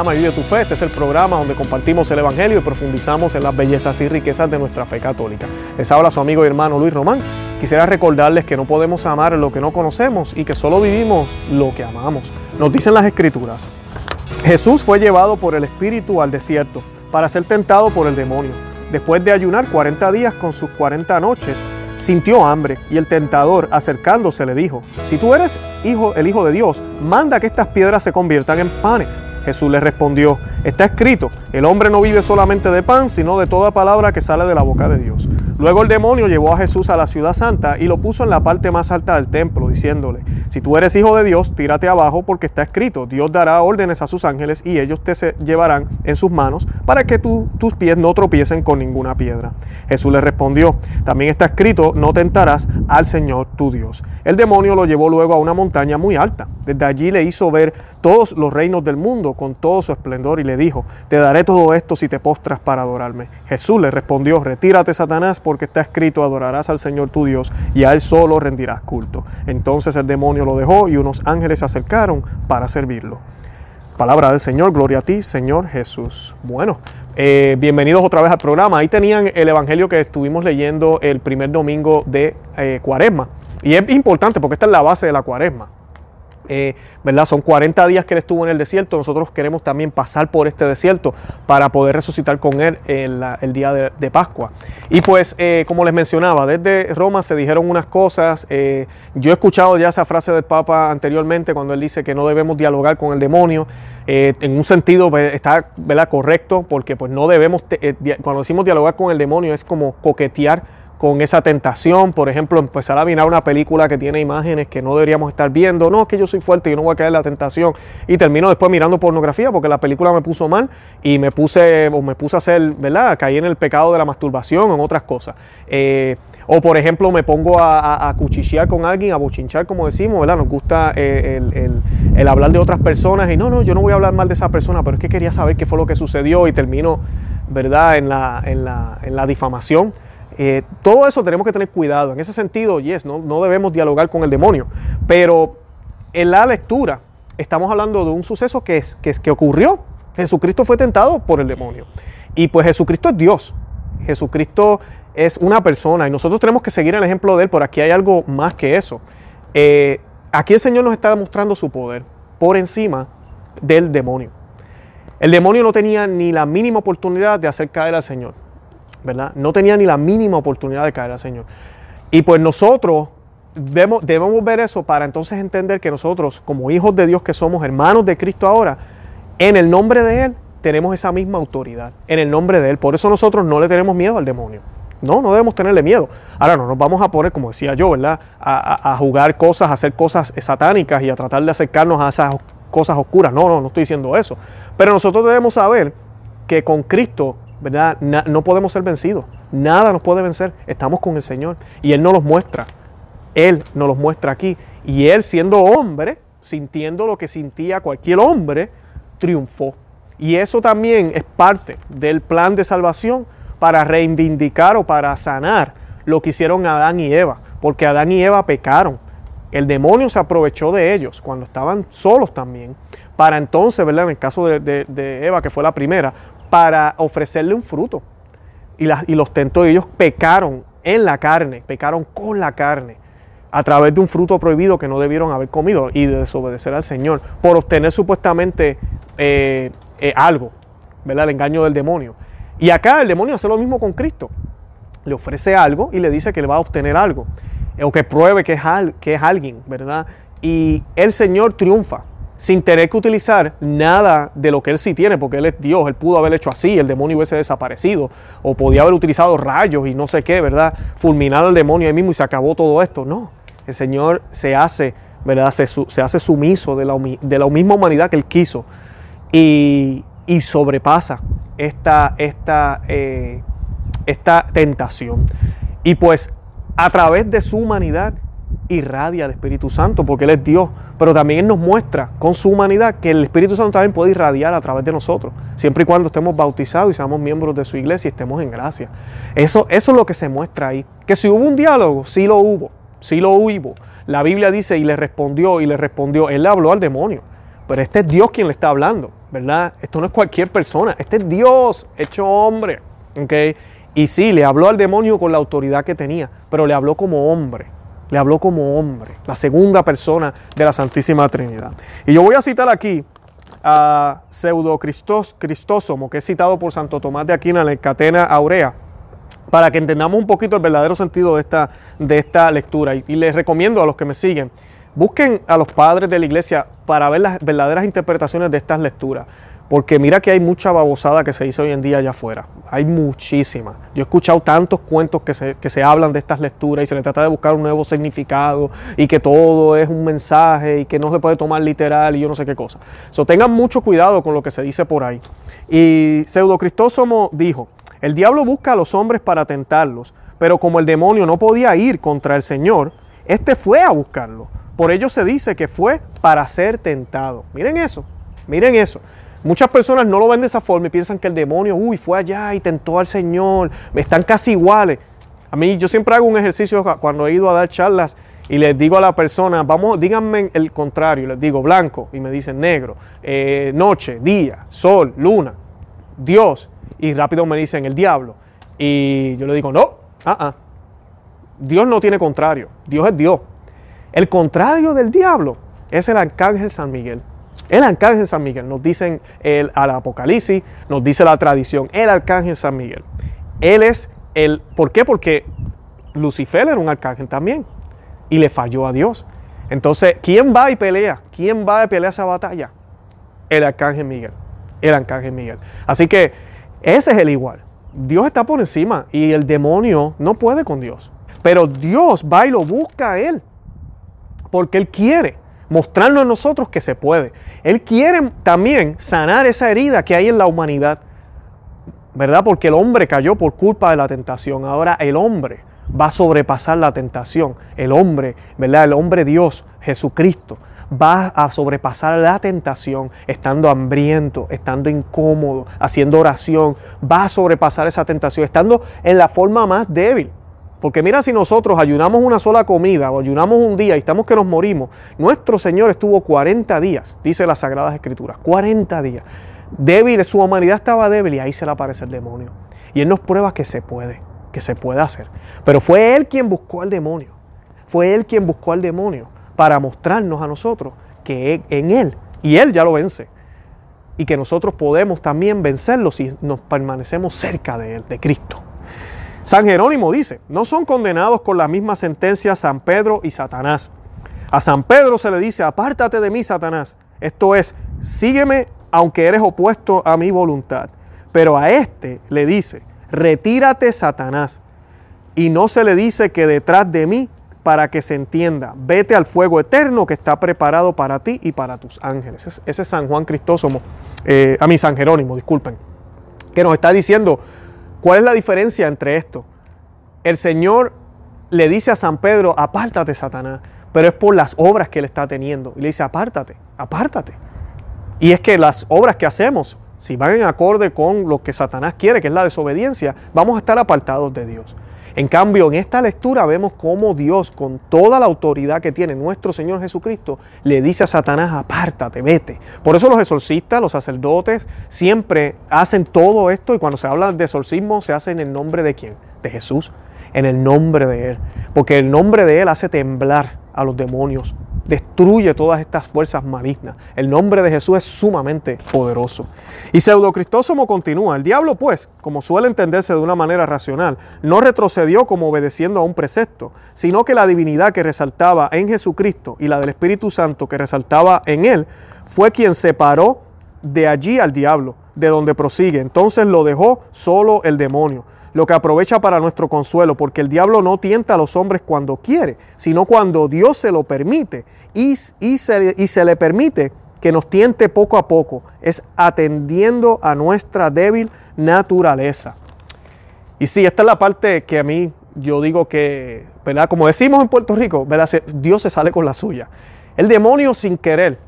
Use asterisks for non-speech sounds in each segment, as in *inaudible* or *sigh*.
Ama Vive tu Fe. Este es el programa donde compartimos el Evangelio y profundizamos en las bellezas y riquezas de nuestra fe católica. Les habla su amigo y hermano Luis Román. Quisiera recordarles que no podemos amar lo que no conocemos y que solo vivimos lo que amamos. Nos dicen las Escrituras. Jesús fue llevado por el Espíritu al desierto para ser tentado por el demonio. Después de ayunar 40 días con sus 40 noches, sintió hambre y el tentador acercándose le dijo, si tú eres hijo, el hijo de Dios, manda que estas piedras se conviertan en panes. Jesús le respondió, está escrito, el hombre no vive solamente de pan, sino de toda palabra que sale de la boca de Dios. Luego el demonio llevó a Jesús a la ciudad santa y lo puso en la parte más alta del templo, diciéndole, si tú eres hijo de Dios, tírate abajo porque está escrito, Dios dará órdenes a sus ángeles y ellos te llevarán en sus manos para que tus pies no tropiecen con ninguna piedra. Jesús le respondió, también está escrito, no tentarás al Señor tu Dios. El demonio lo llevó luego a una montaña muy alta. Desde allí le hizo ver todos los reinos del mundo con todo su esplendor y le dijo, te daré todo esto si te postras para adorarme. Jesús le respondió, retírate Satanás porque está escrito, adorarás al Señor tu Dios y a él solo rendirás culto. Entonces el demonio lo dejó y unos ángeles se acercaron para servirlo. Palabra del Señor, gloria a ti, Señor Jesús. Bueno, eh, bienvenidos otra vez al programa. Ahí tenían el Evangelio que estuvimos leyendo el primer domingo de eh, Cuaresma. Y es importante porque esta es la base de la Cuaresma. Eh, ¿verdad? Son 40 días que él estuvo en el desierto. Nosotros queremos también pasar por este desierto para poder resucitar con él el, día de, Pascua. Y pues, eh, como les mencionaba, desde Roma se dijeron unas cosas. Eh, yo he escuchado ya esa frase del Papa anteriormente cuando él dice que no debemos dialogar con el demonio. en un sentido pues, está ¿verdad? correcto porque pues no debemos, cuando decimos dialogar con el demonio es como coquetear con esa tentación, por ejemplo, empezar a mirar una película que tiene imágenes que no deberíamos estar viendo, no, es que yo soy fuerte y no voy a caer en la tentación, y termino después mirando pornografía porque la película me puso mal y me puse, o me puse a hacer, ¿verdad? Caí en el pecado de la masturbación, en otras cosas. Eh, o por ejemplo, me pongo a, cuchichear con alguien, a bochinchar, como decimos, ¿verdad? Nos gusta eh, el, hablar de otras personas y no, no, yo no voy a hablar mal de esa persona, pero es que quería saber qué fue lo que sucedió y termino, ¿verdad?, en la, en la, en la difamación. Eh, todo eso tenemos que tener cuidado. En ese sentido, yes, no, no debemos dialogar con el demonio. Pero en la lectura estamos hablando de un suceso que, es, que, ocurrió. Jesucristo fue tentado por el demonio. Y pues Jesucristo es Dios. Jesucristo es una persona y nosotros tenemos que seguir el ejemplo de él, por aquí hay algo más que eso. Eh, aquí el Señor nos está demostrando su poder por encima del demonio. El demonio no tenía ni la mínima oportunidad de hacer caer al Señor. ¿Verdad? No tenía ni la mínima oportunidad de caer al Señor. Y pues nosotros debemos, ver eso para entonces entender que nosotros, como hijos de Dios que somos, hermanos de Cristo ahora, en el nombre de Él tenemos esa misma autoridad, en el nombre de Él. Por eso nosotros no le tenemos miedo al demonio. No, no debemos tenerle miedo. Ahora no nos vamos a poner, como decía yo, ¿verdad? A, a, jugar cosas, a hacer cosas satánicas y a tratar de acercarnos a esas cosas oscuras. No, no, no estoy diciendo eso. Pero nosotros debemos saber que con Cristo ¿verdad? no podemos ser vencidos. Nada nos puede vencer. Estamos con el Señor. Y Él nos los muestra. Él nos los muestra aquí. Y Él siendo hombre, sintiendo lo que sentía cualquier hombre, triunfó. Y eso también es parte del plan de salvación para reivindicar o para sanar lo que hicieron Adán y Eva. Porque Adán y Eva pecaron. El demonio se aprovechó de ellos cuando estaban solos también. Para entonces, ¿verdad? En el caso de, de Eva, que fue la primera, para ofrecerle un fruto. Y, los tentó y ellos pecaron en la carne, pecaron con la carne, a través de un fruto prohibido que no debieron haber comido y de desobedecer al Señor, por obtener supuestamente eh, eh, algo, ¿verdad? El engaño del demonio. Y acá el demonio hace lo mismo con Cristo. Le ofrece algo y le dice que le va a obtener algo, o que pruebe que es alguien, ¿verdad? Y el Señor triunfa sin tener que utilizar nada de lo que él sí tiene, porque él es Dios, él pudo haber hecho así, el demonio hubiese desaparecido, o podía haber utilizado rayos y no sé qué, ¿verdad? Fulminar al demonio ahí mismo y se acabó todo esto. No, el Señor se hace, ¿verdad? Se, se hace sumiso de la, de la, misma humanidad que él quiso y, y sobrepasa esta, esta, eh, esta tentación. Y pues a través de su humanidad irradia el Espíritu Santo, porque Él es Dios pero también Él nos muestra con su humanidad que el Espíritu Santo también puede irradiar a través de nosotros, siempre y cuando estemos bautizados y seamos miembros de su iglesia y estemos en gracia. Eso, eso es lo que se muestra ahí. Que si hubo un diálogo, sí lo hubo, sí lo hubo. La Biblia dice y le respondió y le respondió, Él le habló al demonio, pero este es Dios quien le está hablando. ¿verdad? Esto no es cualquier persona, este es Dios hecho hombre, ¿ok? Y sí, le habló al demonio con la autoridad que tenía, pero le habló como hombre, le habló como hombre, la segunda persona de la Santísima Trinidad. Y yo voy a citar aquí a Pseudo Cristósomo, que es citado por Santo Tomás de Aquino en el Catena Aurea, para que entendamos un poquito el verdadero sentido de esta, de esta lectura. Y les recomiendo a los que me siguen, busquen a los padres de la iglesia para ver las verdaderas interpretaciones de estas lecturas. Porque mira que hay mucha babosada que se dice hoy en día allá afuera. Hay muchísima. Yo he escuchado tantos cuentos que se, que se hablan de estas lecturas y se le trata de buscar un nuevo significado y que todo es un mensaje y que no se puede tomar literal y yo no sé qué cosa. So, tengan mucho cuidado con lo que se dice por ahí. Y Pseudo Cristóstomo dijo, el diablo busca a los hombres para tentarlos, pero como el demonio no podía ir contra el Señor, este fue a buscarlo. Por ello se dice que fue para ser tentado. Miren eso, miren eso. Muchas personas no lo ven de esa forma y piensan que el demonio, uy, fue allá y tentó al Señor, están casi iguales. A mí yo siempre hago un ejercicio cuando he ido a dar charlas y les digo a la persona, vamos, díganme el contrario, les digo blanco y me dicen negro, eh, noche, día, sol, luna, Dios y rápido me dicen el diablo. Y yo le digo, no, ah, ah. Dios no tiene contrario, Dios es Dios. El contrario del diablo es el arcángel San Miguel. El arcángel San Miguel, nos dicen el, al Apocalipsis, nos dice la tradición, el arcángel San Miguel. Él es el, ¿por qué? Porque Lucifer era un arcángel también y le falló a Dios. Entonces, ¿quién va y pelea? ¿Quién va y pelea esa batalla? El arcángel Miguel. El arcángel Miguel. Así que ese es el igual. Dios está por encima y el demonio no puede con Dios. Pero Dios va y lo busca a él. Porque Él quiere mostrarnos a nosotros que se puede. Él quiere también sanar esa herida que hay en la humanidad, ¿verdad? Porque el hombre cayó por culpa de la tentación. Ahora el hombre va a sobrepasar la tentación. El hombre, ¿verdad? El hombre Dios, Jesucristo, va a sobrepasar la tentación estando hambriento, estando incómodo, haciendo oración. Va a sobrepasar esa tentación, estando en la forma más débil. Porque mira, si nosotros ayunamos una sola comida o ayunamos un día y estamos que nos morimos, nuestro Señor estuvo 40 días, dice las Sagradas Escrituras, 40 días. Débil, su humanidad estaba débil y ahí se le aparece el demonio. Y Él nos prueba que se puede, que se puede hacer. Pero fue Él quien buscó al demonio. Fue Él quien buscó al demonio para mostrarnos a nosotros que en Él, y Él ya lo vence, y que nosotros podemos también vencerlo si nos permanecemos cerca de Él, de Cristo. San Jerónimo dice, no son condenados con la misma sentencia San Pedro y Satanás. A San Pedro se le dice, apártate de mí, Satanás. Esto es, sígueme aunque eres opuesto a mi voluntad. Pero a este le dice, retírate, Satanás. Y no se le dice que detrás de mí, para que se entienda, vete al fuego eterno que está preparado para ti y para tus ángeles. Ese es San Juan Cristósomo, eh, a mi San Jerónimo, disculpen, que nos está diciendo, ¿Cuál es la diferencia entre esto? El Señor le dice a San Pedro, apártate, Satanás, pero es por las obras que él está teniendo. Y le dice, apártate, apártate. Y es que las obras que hacemos, si van en acorde con lo que Satanás quiere, que es la desobediencia, vamos a estar apartados de Dios. En cambio, en esta lectura vemos cómo Dios, con toda la autoridad que tiene nuestro Señor Jesucristo, le dice a Satanás, apártate, vete. Por eso los exorcistas, los sacerdotes, siempre hacen todo esto y cuando se habla de exorcismo se hace en el nombre de quién? De Jesús, en el nombre de Él. Porque el nombre de Él hace temblar a los demonios, destruye todas estas fuerzas malignas. El nombre de Jesús es sumamente poderoso. Y Pseudocristósomo continúa, el diablo pues, como suele entenderse de una manera racional, no retrocedió como obedeciendo a un precepto, sino que la divinidad que resaltaba en Jesucristo y la del Espíritu Santo que resaltaba en él, fue quien separó de allí al diablo, de donde prosigue. Entonces lo dejó solo el demonio lo que aprovecha para nuestro consuelo, porque el diablo no tienta a los hombres cuando quiere, sino cuando Dios se lo permite y, y, se, y se le permite que nos tiente poco a poco, es atendiendo a nuestra débil naturaleza. Y sí, esta es la parte que a mí yo digo que, ¿verdad? Como decimos en Puerto Rico, ¿verdad? Dios se sale con la suya. El demonio sin querer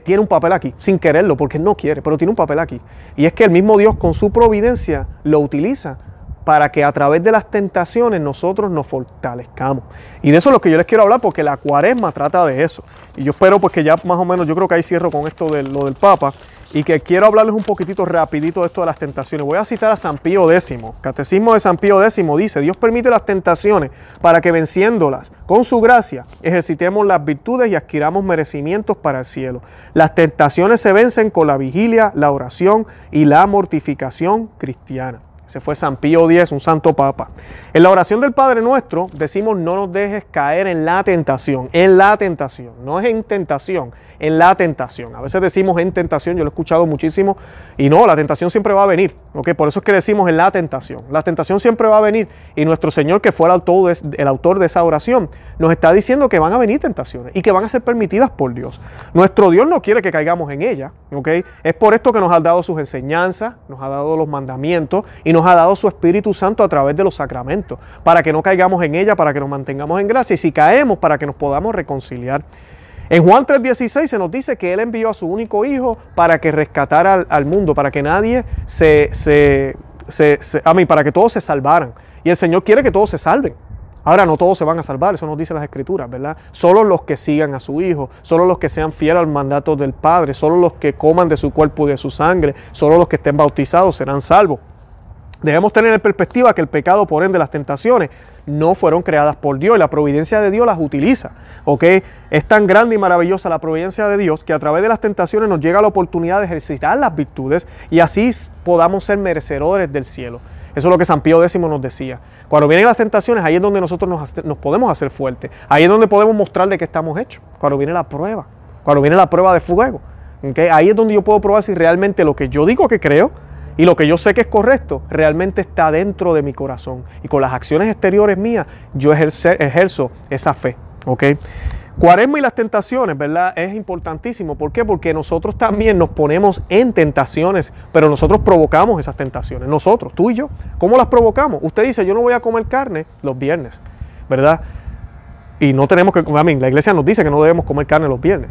tiene un papel aquí, sin quererlo, porque no quiere, pero tiene un papel aquí. Y es que el mismo Dios con su providencia lo utiliza para que a través de las tentaciones nosotros nos fortalezcamos. Y de eso es lo que yo les quiero hablar porque la cuaresma trata de eso. Y yo espero pues que ya más o menos, yo creo que ahí cierro con esto de lo del Papa. Y que quiero hablarles un poquitito rapidito de esto de las tentaciones. Voy a citar a San Pío X. Catecismo de San Pío X dice, Dios permite las tentaciones para que venciéndolas con su gracia ejercitemos las virtudes y adquiramos merecimientos para el cielo. Las tentaciones se vencen con la vigilia, la oración y la mortificación cristiana. Se fue San Pío X, un santo papa. En la oración del Padre Nuestro decimos no nos dejes caer en la tentación, en la tentación, no es en tentación, en la tentación. A veces decimos en tentación, yo lo he escuchado muchísimo, y no, la tentación siempre va a venir, ¿ok? Por eso es que decimos en la tentación. La tentación siempre va a venir, y nuestro Señor, que fue el autor de, esa oración, nos está diciendo que van a venir tentaciones y que van a ser permitidas por Dios. Nuestro Dios no quiere que caigamos en ella, ¿ok? Es por esto que nos ha dado sus enseñanzas, nos ha dado los mandamientos y nos ha dado su Espíritu Santo a través de los sacramentos, para que no caigamos en ella, para que nos mantengamos en gracia y si caemos, para que nos podamos reconciliar. En Juan 3:16 se nos dice que Él envió a su único Hijo para que rescatara al, mundo, para que nadie se, se, se, a mí, para que todos se salvaran. Y el Señor quiere que todos se salven. Ahora no todos se van a salvar, eso nos dice las escrituras, ¿verdad? Solo los que sigan a su Hijo, solo los que sean fieles al mandato del Padre, solo los que coman de su cuerpo y de su sangre, solo los que estén bautizados serán salvos. Debemos tener en perspectiva que el pecado, por ende, las tentaciones, no fueron creadas por Dios y la providencia de Dios las utiliza. ¿ok? Es tan grande y maravillosa la providencia de Dios que a través de las tentaciones nos llega la oportunidad de ejercitar las virtudes y así podamos ser merecedores del cielo. Eso es lo que San Pío X nos decía. Cuando vienen las tentaciones, ahí es donde nosotros nos, podemos hacer fuertes. Ahí es donde podemos mostrar de qué estamos hechos. Cuando viene la prueba. Cuando viene la prueba de fuego. ¿okay? Ahí es donde yo puedo probar si realmente lo que yo digo que creo y lo que yo sé que es correcto realmente está dentro de mi corazón. Y con las acciones exteriores mías yo ejerzo esa fe. ¿ok? Cuaresma y las tentaciones, ¿verdad? Es importantísimo. ¿Por qué? Porque nosotros también nos ponemos en tentaciones, pero nosotros provocamos esas tentaciones. Nosotros, tú y yo. ¿Cómo las provocamos? Usted dice, yo no voy a comer carne los viernes, ¿verdad? Y no tenemos que, a mí, la iglesia nos dice que no debemos comer carne los viernes.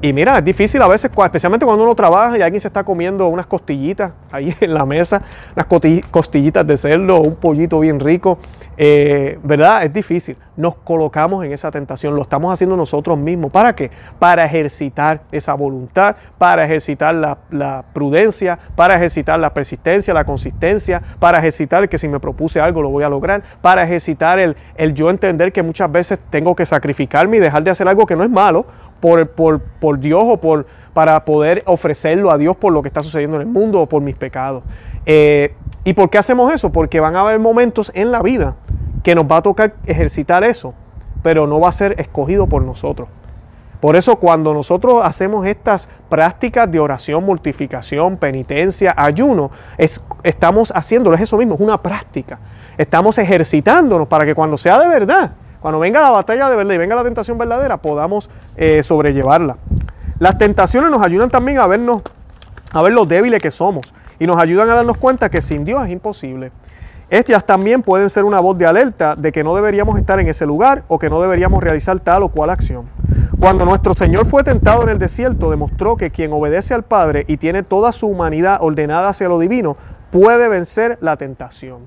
Y mira, es difícil a veces, especialmente cuando uno trabaja y alguien se está comiendo unas costillitas *laughs* ahí en la mesa, unas costillitas de cerdo, un pollito bien rico, eh, ¿verdad? Es difícil. Nos colocamos en esa tentación, lo estamos haciendo nosotros mismos. ¿Para qué? Para ejercitar esa voluntad, para ejercitar la, prudencia, para ejercitar la persistencia, la consistencia, para ejercitar que si me propuse algo lo voy a lograr, para ejercitar el, el yo entender que muchas veces tengo que sacrificarme y dejar de hacer algo que no es malo por, por, por Dios o por, para poder ofrecerlo a Dios por lo que está sucediendo en el mundo o por mis pecados. Eh, ¿Y por qué hacemos eso? Porque van a haber momentos en la vida que nos va a tocar ejercitar eso, pero no va a ser escogido por nosotros. Por eso cuando nosotros hacemos estas prácticas de oración, mortificación, penitencia, ayuno, es, estamos haciéndolo, es eso mismo, es una práctica. Estamos ejercitándonos para que cuando sea de verdad, cuando venga la batalla de verdad y venga la tentación verdadera, podamos eh, sobrellevarla. Las tentaciones nos ayudan también a vernos, a ver lo débiles que somos y nos ayudan a darnos cuenta que sin Dios es imposible. Estas también pueden ser una voz de alerta de que no deberíamos estar en ese lugar o que no deberíamos realizar tal o cual acción. Cuando nuestro Señor fue tentado en el desierto, demostró que quien obedece al Padre y tiene toda su humanidad ordenada hacia lo divino, puede vencer la tentación.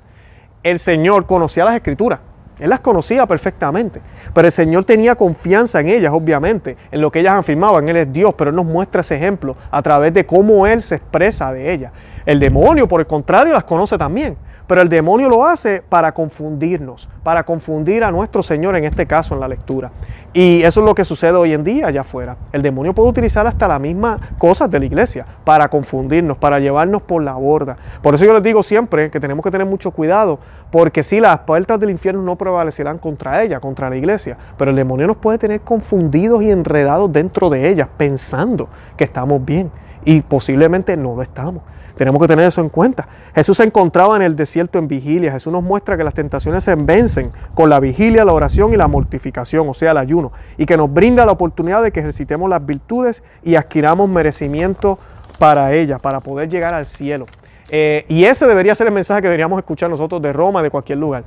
El Señor conocía las escrituras, él las conocía perfectamente, pero el Señor tenía confianza en ellas, obviamente, en lo que ellas afirmaban. Él es Dios, pero Él nos muestra ese ejemplo a través de cómo Él se expresa de ellas. El demonio, por el contrario, las conoce también. Pero el demonio lo hace para confundirnos, para confundir a nuestro Señor en este caso en la lectura. Y eso es lo que sucede hoy en día allá afuera. El demonio puede utilizar hasta las mismas cosas de la iglesia para confundirnos, para llevarnos por la borda. Por eso yo les digo siempre que tenemos que tener mucho cuidado, porque si las puertas del infierno no prevalecerán contra ella, contra la iglesia, pero el demonio nos puede tener confundidos y enredados dentro de ellas, pensando que estamos bien y posiblemente no lo estamos. Tenemos que tener eso en cuenta. Jesús se encontraba en el desierto en vigilia. Jesús nos muestra que las tentaciones se vencen con la vigilia, la oración y la mortificación, o sea, el ayuno, y que nos brinda la oportunidad de que ejercitemos las virtudes y adquiramos merecimiento para ellas, para poder llegar al cielo. Eh, y ese debería ser el mensaje que deberíamos escuchar nosotros de Roma, de cualquier lugar.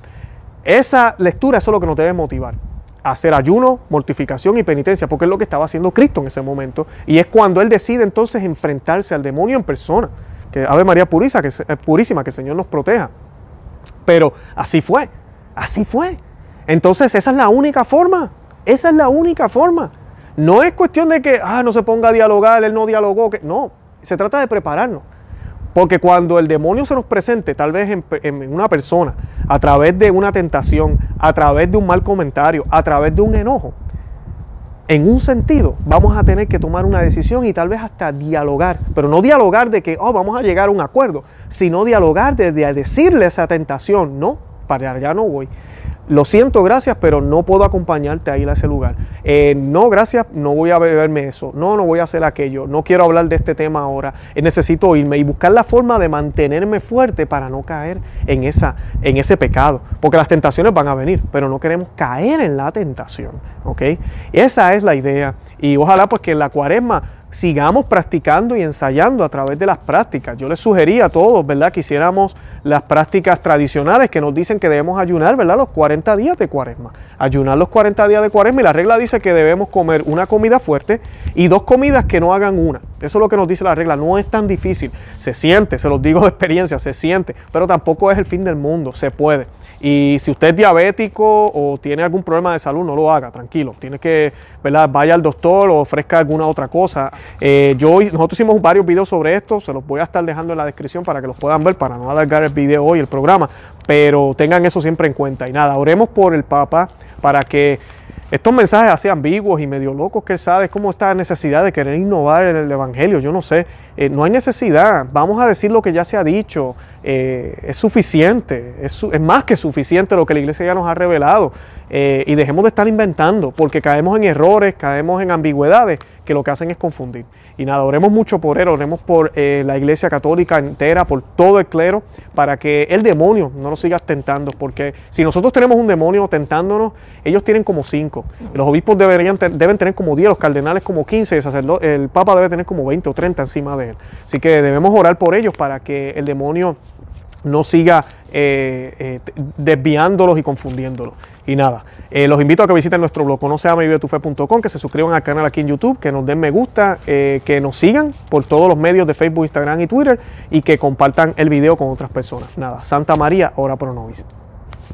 Esa lectura, es lo que nos debe motivar hacer ayuno, mortificación y penitencia, porque es lo que estaba haciendo Cristo en ese momento. Y es cuando Él decide entonces enfrentarse al demonio en persona que Ave María Purísima que, eh, purísima, que el Señor nos proteja. Pero así fue, así fue. Entonces esa es la única forma, esa es la única forma. No es cuestión de que, ah, no se ponga a dialogar, él no dialogó, que no, Se trata de prepararnos. Porque cuando el demonio se nos presente, tal vez en, una persona, a través de una tentación, a través de un mal comentario, a través de un enojo, en un sentido, vamos a tener que tomar una decisión y tal vez hasta dialogar, pero no dialogar de que, oh, vamos a llegar a un acuerdo, sino dialogar de, de decirle esa tentación, no, para allá no voy lo siento, gracias, pero no puedo acompañarte a ir a ese lugar. Eh, no, gracias, no voy a beberme eso. No, no voy a hacer aquello. No quiero hablar de este tema ahora. Eh, necesito irme y buscar la forma de mantenerme fuerte para no caer en, esa, en ese pecado. Porque las tentaciones van a venir, pero no queremos caer en la tentación. ¿Ok? Esa es la idea. Y ojalá pues que en la cuaresma sigamos practicando y ensayando a través de las prácticas. Yo les sugería a todos, ¿verdad?, que hiciéramos las prácticas tradicionales que nos dicen que debemos ayunar, ¿verdad?, los 40 días de cuaresma. Ayunar los 40 días de cuaresma y la regla dice que debemos comer una comida fuerte y dos comidas que no hagan una. Eso es lo que nos dice la regla. No es tan difícil. Se siente, se los digo de experiencia, se siente, pero tampoco es el fin del mundo, se puede. Y si usted es diabético o tiene algún problema de salud, no lo haga, tranquilo. Tiene que, ¿verdad? Vaya al doctor o ofrezca alguna otra cosa. Eh, yo, nosotros hicimos varios videos sobre esto, se los voy a estar dejando en la descripción para que los puedan ver, para no alargar el video hoy, el programa, pero tengan eso siempre en cuenta. Y nada, oremos por el Papa para que estos mensajes así ambiguos y medio locos que él sabe, es como esta necesidad de querer innovar en el Evangelio, yo no sé, eh, no hay necesidad, vamos a decir lo que ya se ha dicho, eh, es suficiente, es, más que suficiente lo que la iglesia ya nos ha revelado eh, y dejemos de estar inventando porque caemos en errores, caemos en ambigüedades que lo que hacen es confundir. Y nada, oremos mucho por él, oremos por eh, la iglesia católica entera, por todo el clero, para que el demonio no nos siga tentando, porque si nosotros tenemos un demonio tentándonos, ellos tienen como cinco, los obispos deberían, deben tener como diez, los cardenales como quince, el, el papa debe tener como veinte o treinta encima de él. Así que debemos orar por ellos para que el demonio no siga eh, eh, desviándolos y confundiéndolos. Y nada, eh, los invito a que visiten nuestro blog conoceamevivetufe.com, que se suscriban al canal aquí en YouTube, que nos den me gusta, que nos sigan por todos los medios de Facebook, Instagram y Twitter y que compartan el video con otras personas. Nada, Santa María, ora pro nobis.